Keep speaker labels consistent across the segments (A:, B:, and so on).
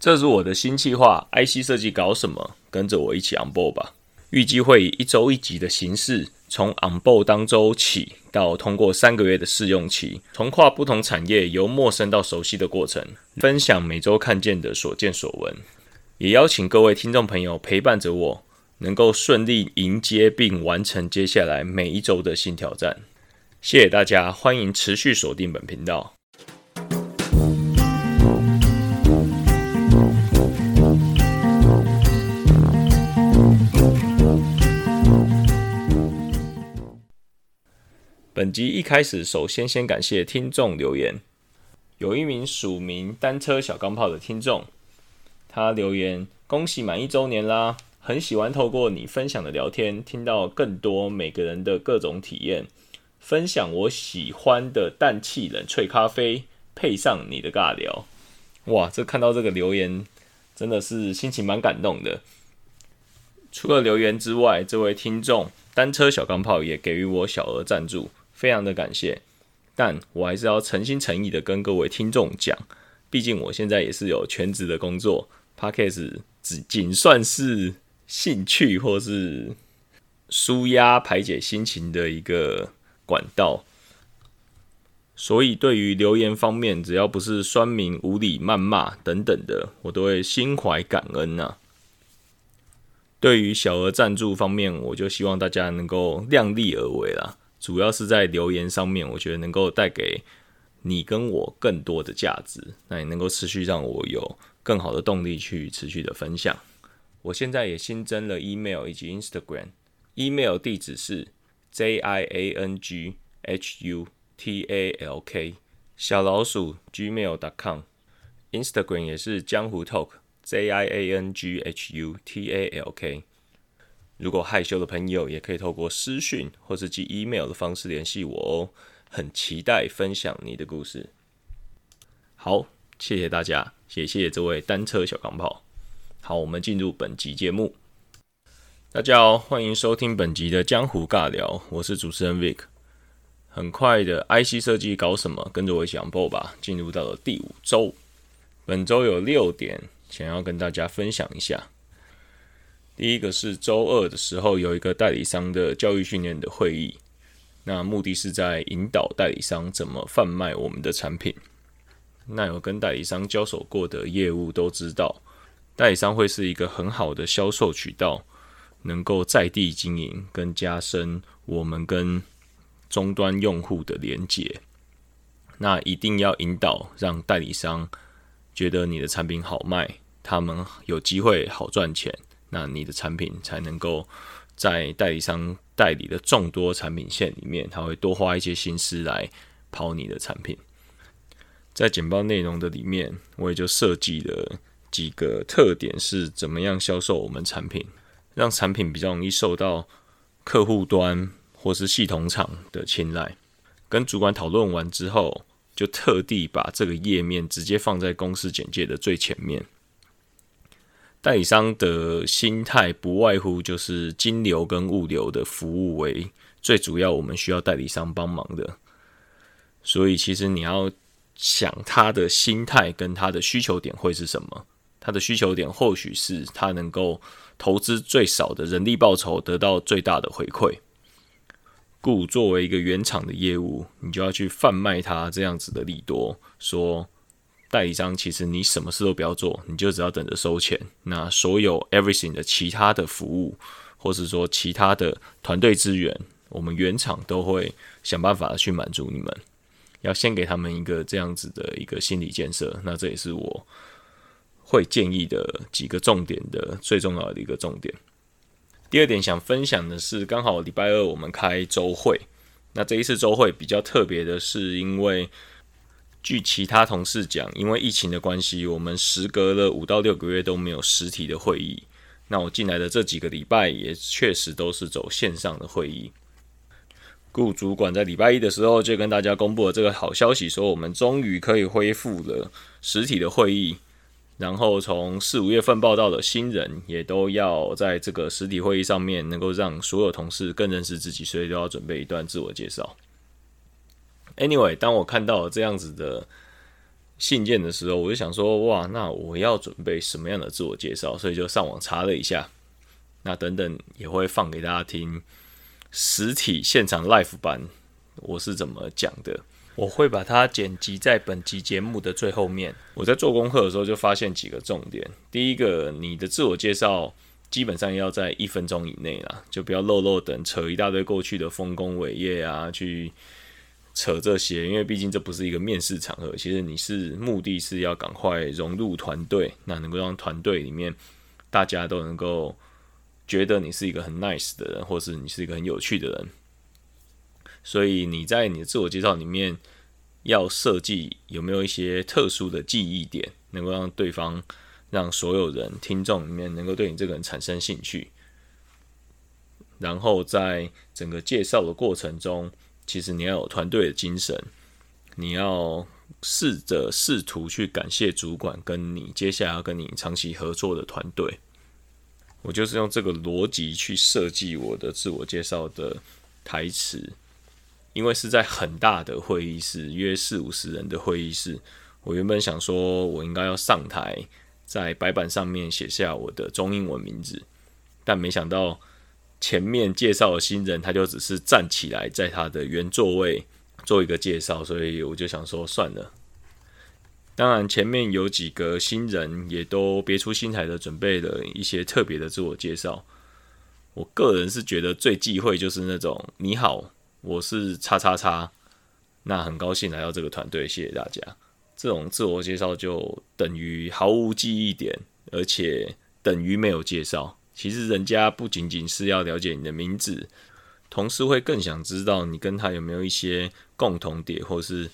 A: 这是我的新计划，IC 设计搞什么？跟着我一起 on board 吧。预计会以一周一集的形式，从 on board 当周起，到通过三个月的试用期，从跨不同产业由陌生到熟悉的过程，分享每周看见的所见所闻，也邀请各位听众朋友陪伴着我，能够顺利迎接并完成接下来每一周的新挑战。谢谢大家，欢迎持续锁定本频道。本集一开始，首先先感谢听众留言。有一名署名单车小钢炮的听众，他留言：“恭喜满一周年啦！很喜欢透过你分享的聊天，听到更多每个人的各种体验。分享我喜欢的氮气冷萃咖啡，配上你的尬聊。”哇，这看到这个留言，真的是心情蛮感动的。除了留言之外，这位听众单车小钢炮也给予我小额赞助。非常的感谢，但我还是要诚心诚意的跟各位听众讲，毕竟我现在也是有全职的工作，Podcast 只仅算是兴趣或是舒压排解心情的一个管道，所以对于留言方面，只要不是酸民无理谩骂等等的，我都会心怀感恩呐。对于小额赞助方面，我就希望大家能够量力而为啦。主要是在留言上面，我觉得能够带给你跟我更多的价值，那也能够持续让我有更好的动力去持续的分享。我现在也新增了 email 以及 Instagram，email 地址是 j i a n g h u t a l k 小老鼠 gmail.com，Instagram 也是江湖 talk j i a n g h u t a l k。如果害羞的朋友也可以透过私讯或是寄 email 的方式联系我哦，很期待分享你的故事。好，谢谢大家，也谢谢这位单车小钢炮。好，我们进入本集节目。大家好，欢迎收听本集的江湖尬聊，我是主持人 Vic。很快的，IC 设计搞什么？跟着我一起 on board 吧。进入到了第五周，本周有六点想要跟大家分享一下。第一个是周二的时候有一个代理商的教育训练的会议，那目的是在引导代理商怎么贩卖我们的产品。那有跟代理商交手过的业务都知道，代理商会是一个很好的销售渠道，能够在地经营跟加深我们跟终端用户的连接。那一定要引导让代理商觉得你的产品好卖，他们有机会好赚钱。那你的产品才能够在代理商代理的众多产品线里面，他会多花一些心思来跑你的产品。在简报内容的里面，我也就设计了几个特点，是怎么样销售我们产品，让产品比较容易受到客户端或是系统厂的青睐。跟主管讨论完之后，就特地把这个页面直接放在公司简介的最前面。代理商的心态不外乎就是金流跟物流的服务为最主要，我们需要代理商帮忙的。所以，其实你要想他的心态跟他的需求点会是什么？他的需求点或许是他能够投资最少的人力报酬，得到最大的回馈。故作为一个原厂的业务，你就要去贩卖他这样子的利多，说。代理商其实你什么事都不要做，你就只要等着收钱。那所有 everything 的其他的服务，或是说其他的团队资源，我们原厂都会想办法去满足你们。要先给他们一个这样子的一个心理建设。那这也是我会建议的几个重点的最重要的一个重点。第二点想分享的是，刚好礼拜二我们开周会。那这一次周会比较特别的是，因为据其他同事讲，因为疫情的关系，我们时隔了五到六个月都没有实体的会议。那我进来的这几个礼拜也确实都是走线上的会议。顾主管在礼拜一的时候就跟大家公布了这个好消息，说我们终于可以恢复了实体的会议。然后从四五月份报道的新人也都要在这个实体会议上面能够让所有同事更认识自己，所以都要准备一段自我介绍。Anyway，当我看到这样子的信件的时候，我就想说，哇，那我要准备什么样的自我介绍？所以就上网查了一下，那等等也会放给大家听实体现场 live 版我是怎么讲的。我会把它剪辑在本集节目的最后面。我在做功课的时候就发现几个重点。第一个，你的自我介绍基本上要在一分钟以内啦，就不要漏漏等扯一大堆过去的丰功伟业啊，去扯这些，因为毕竟这不是一个面试场合。其实你是目的是要赶快融入团队，那能够让团队里面大家都能够觉得你是一个很 nice 的人，或是你是一个很有趣的人。所以你在你的自我介绍里面要设计有没有一些特殊的记忆点，能够让对方、让所有人听众里面能够对你这个人产生兴趣。然后在整个介绍的过程中，其实你要有团队的精神，你要试着试图去感谢主管跟你接下来要跟你长期合作的团队。我就是用这个逻辑去设计我的自我介绍的台词。因为是在很大的会议室，约四五十人的会议室，我原本想说，我应该要上台，在白板上面写下我的中英文名字，但没想到前面介绍的新人，他就只是站起来，在他的原座位做一个介绍，所以我就想说算了。当然，前面有几个新人也都别出心裁的准备了一些特别的自我介绍。我个人是觉得最忌讳就是那种你好。我是叉叉叉，那很高兴来到这个团队，谢谢大家。这种自我介绍就等于毫无记忆点，而且等于没有介绍。其实人家不仅仅是要了解你的名字，同时会更想知道你跟他有没有一些共同点，或是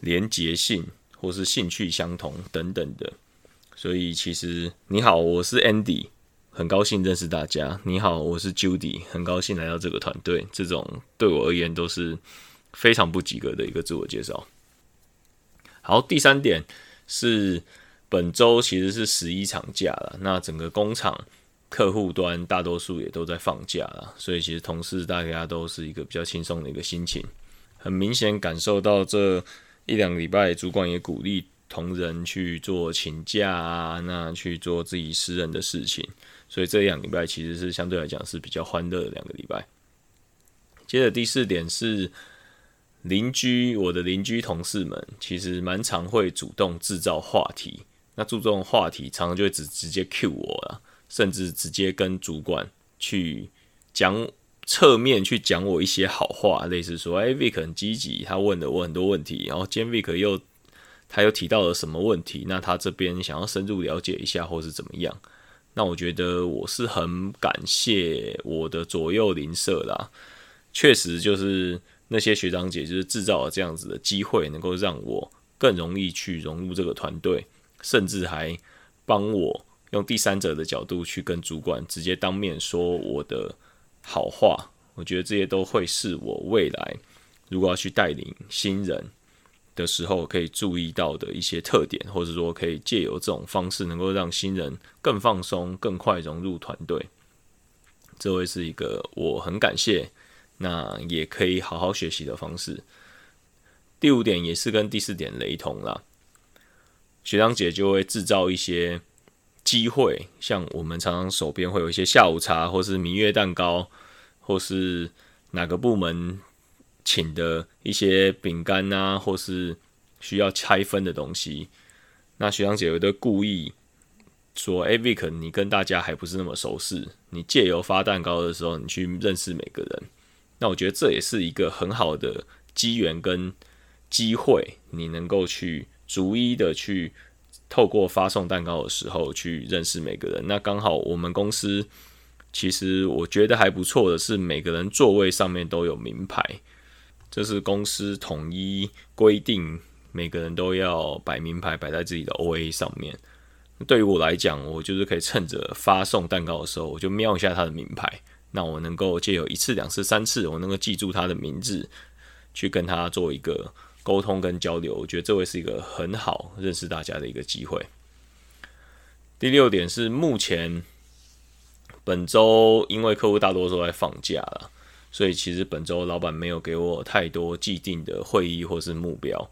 A: 连结性，或是兴趣相同等等的。所以其实你好，我是 Andy。很高兴认识大家。你好，我是 Judy，很高兴来到这个团队。这种对我而言都是非常不及格的一个自我介绍。好，第三点是本周其实是十一长假了，那整个工厂客户端大多数也都在放假了，所以其实同事大家都是一个比较轻松的一个心情。很明显感受到这一两个礼拜，主管也鼓励同仁去做请假啊，那去做自己私人的事情。所以这两礼拜其实是相对来讲是比较欢乐的两个礼拜。接着第四点是邻居，我的邻居同事们其实蛮常会主动制造话题，那注重话题常常就会直直接 cue 我了，甚至直接跟主管去讲侧面去讲我一些好话，类似说，哎，Vic 很积极，他问了我很多问题，然后今天 Vic 又他又提到了什么问题，那他这边想要深入了解一下，或是怎么样。那我觉得我是很感谢我的左右邻舍啦，确实就是那些学长姐，就是制造了这样子的机会，能够让我更容易去融入这个团队，甚至还帮我用第三者的角度去跟主管直接当面说我的好话。我觉得这些都会是我未来如果要去带领新人。的时候可以注意到的一些特点，或者说可以借由这种方式，能够让新人更放松、更快融入团队，这会是一个我很感谢，那也可以好好学习的方式。第五点也是跟第四点雷同啦，学长姐就会制造一些机会，像我们常常手边会有一些下午茶，或是明月蛋糕，或是哪个部门。请的一些饼干啊，或是需要拆分的东西，那学长姐有的故意说：“哎，Vic，你跟大家还不是那么熟识，你借由发蛋糕的时候，你去认识每个人。”那我觉得这也是一个很好的机缘跟机会，你能够去逐一的去透过发送蛋糕的时候去认识每个人。那刚好我们公司其实我觉得还不错的是，每个人座位上面都有名牌。这是公司统一规定，每个人都要摆名牌摆在自己的 O A 上面。对于我来讲，我就是可以趁着发送蛋糕的时候，我就瞄一下他的名牌。那我能够借有一次、两次、三次，我能够记住他的名字，去跟他做一个沟通跟交流。我觉得这会是一个很好认识大家的一个机会。第六点是，目前本周因为客户大多数在放假了。所以其实本周老板没有给我太多既定的会议或是目标。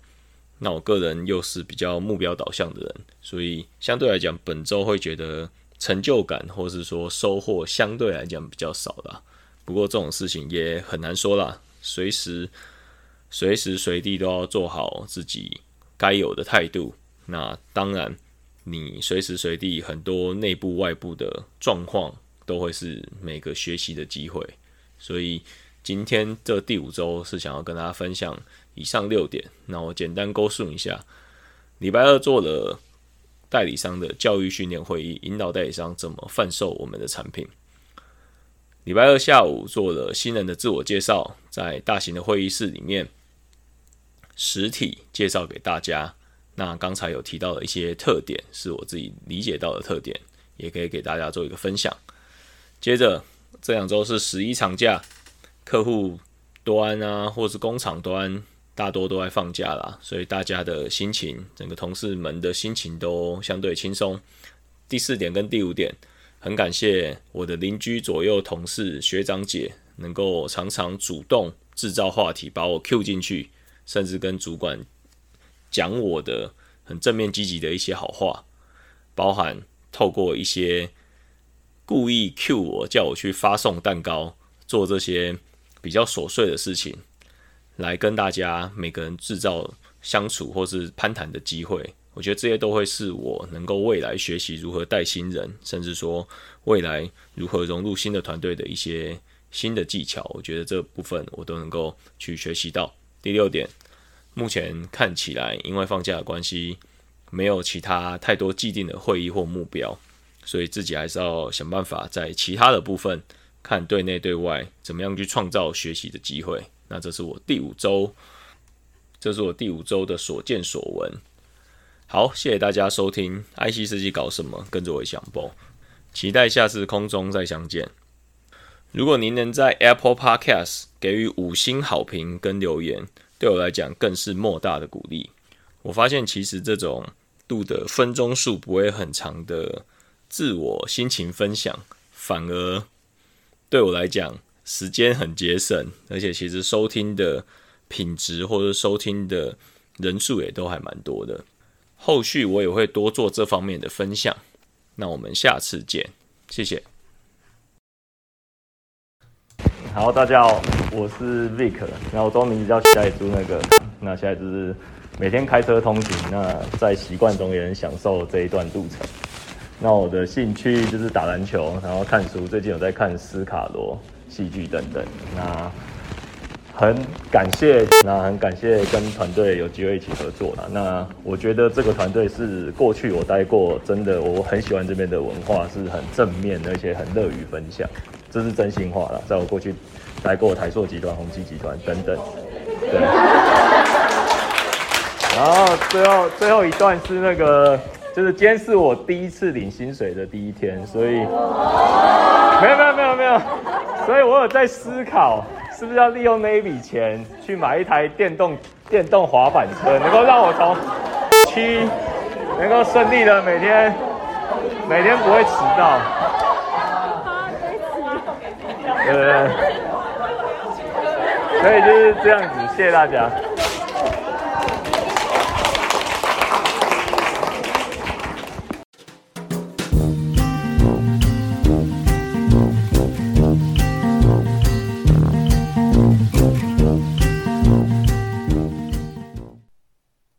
A: 那我个人又是比较目标导向的人，所以相对来讲，本周会觉得成就感或是说收获相对来讲比较少啦。不过这种事情也很难说啦，随时随时随地都要做好自己该有的态度。那当然，你随时随地很多内部外部的状况都会是每个学习的机会。所以今天这第五周是想要跟大家分享。以上六点，那我简单勾述一下。礼拜二做了代理商的教育训练会议，引导代理商怎么贩售我们的产品。礼拜二下午做了新人的自我介绍，在大型的会议室里面实体介绍给大家。那刚才有提到的一些特点，是我自己理解到的特点，也可以给大家做一个分享。接着这两周是十一长假，客户端啊，或是工厂端。大多都在放假啦，所以大家的心情，整个同事们的心情都相对轻松。第四点跟第五点，很感谢我的邻居左右同事学长姐，能够常常主动制造话题，把我 Q 进去，甚至跟主管讲我的很正面积极的一些好话，包含透过一些故意 cue 我，叫我去发送蛋糕，做这些比较琐碎的事情。来跟大家每个人制造相处或是攀谈的机会，我觉得这些都会是我能够未来学习如何带新人，甚至说未来如何融入新的团队的一些新的技巧。我觉得这部分我都能够去学习到。第六点，目前看起来因为放假的关系，没有其他太多既定的会议或目标，所以自己还是要想办法在其他的部分看对内对外怎么样去创造学习的机会。那这是我第五周，这是我第五周的所见所闻。好，谢谢大家收听 IC 设计搞什么，跟着我想播，期待下次空中再相见。如果您能在 Apple Podcast 给予五星好评跟留言，对我来讲更是莫大的鼓励。我发现其实这种度的分钟数不会很长的自我心情分享，反而对我来讲。时间很节省，而且其实收听的品质或者收听的人数也都还蛮多的。后续我也会多做这方面的分享。那我们下次见，谢谢。
B: 好，大家好，我是 Vic，然后我中文名字叫小野猪。那个，那现在就是每天开车通勤，那在习惯中也很享受这一段路程。那我的兴趣就是打篮球，然后看书，最近有在看斯卡罗。戏剧等等，那很感谢，那很感谢跟团队有机会一起合作了。那我觉得这个团队是过去我待过，真的我很喜欢这边的文化，是很正面，而且很乐于分享，这是真心话了。在我过去待过台塑集团、宏基集团等等，对。然后最后最后一段是那个，就是今天是我第一次领薪水的第一天，所以 没有没有没有没有。所以我有在思考，是不是要利用那一笔钱去买一台电动电动滑板车，能够让我从七能够顺利的每天每天不会迟到。呃，所以就是这样子，谢谢大家。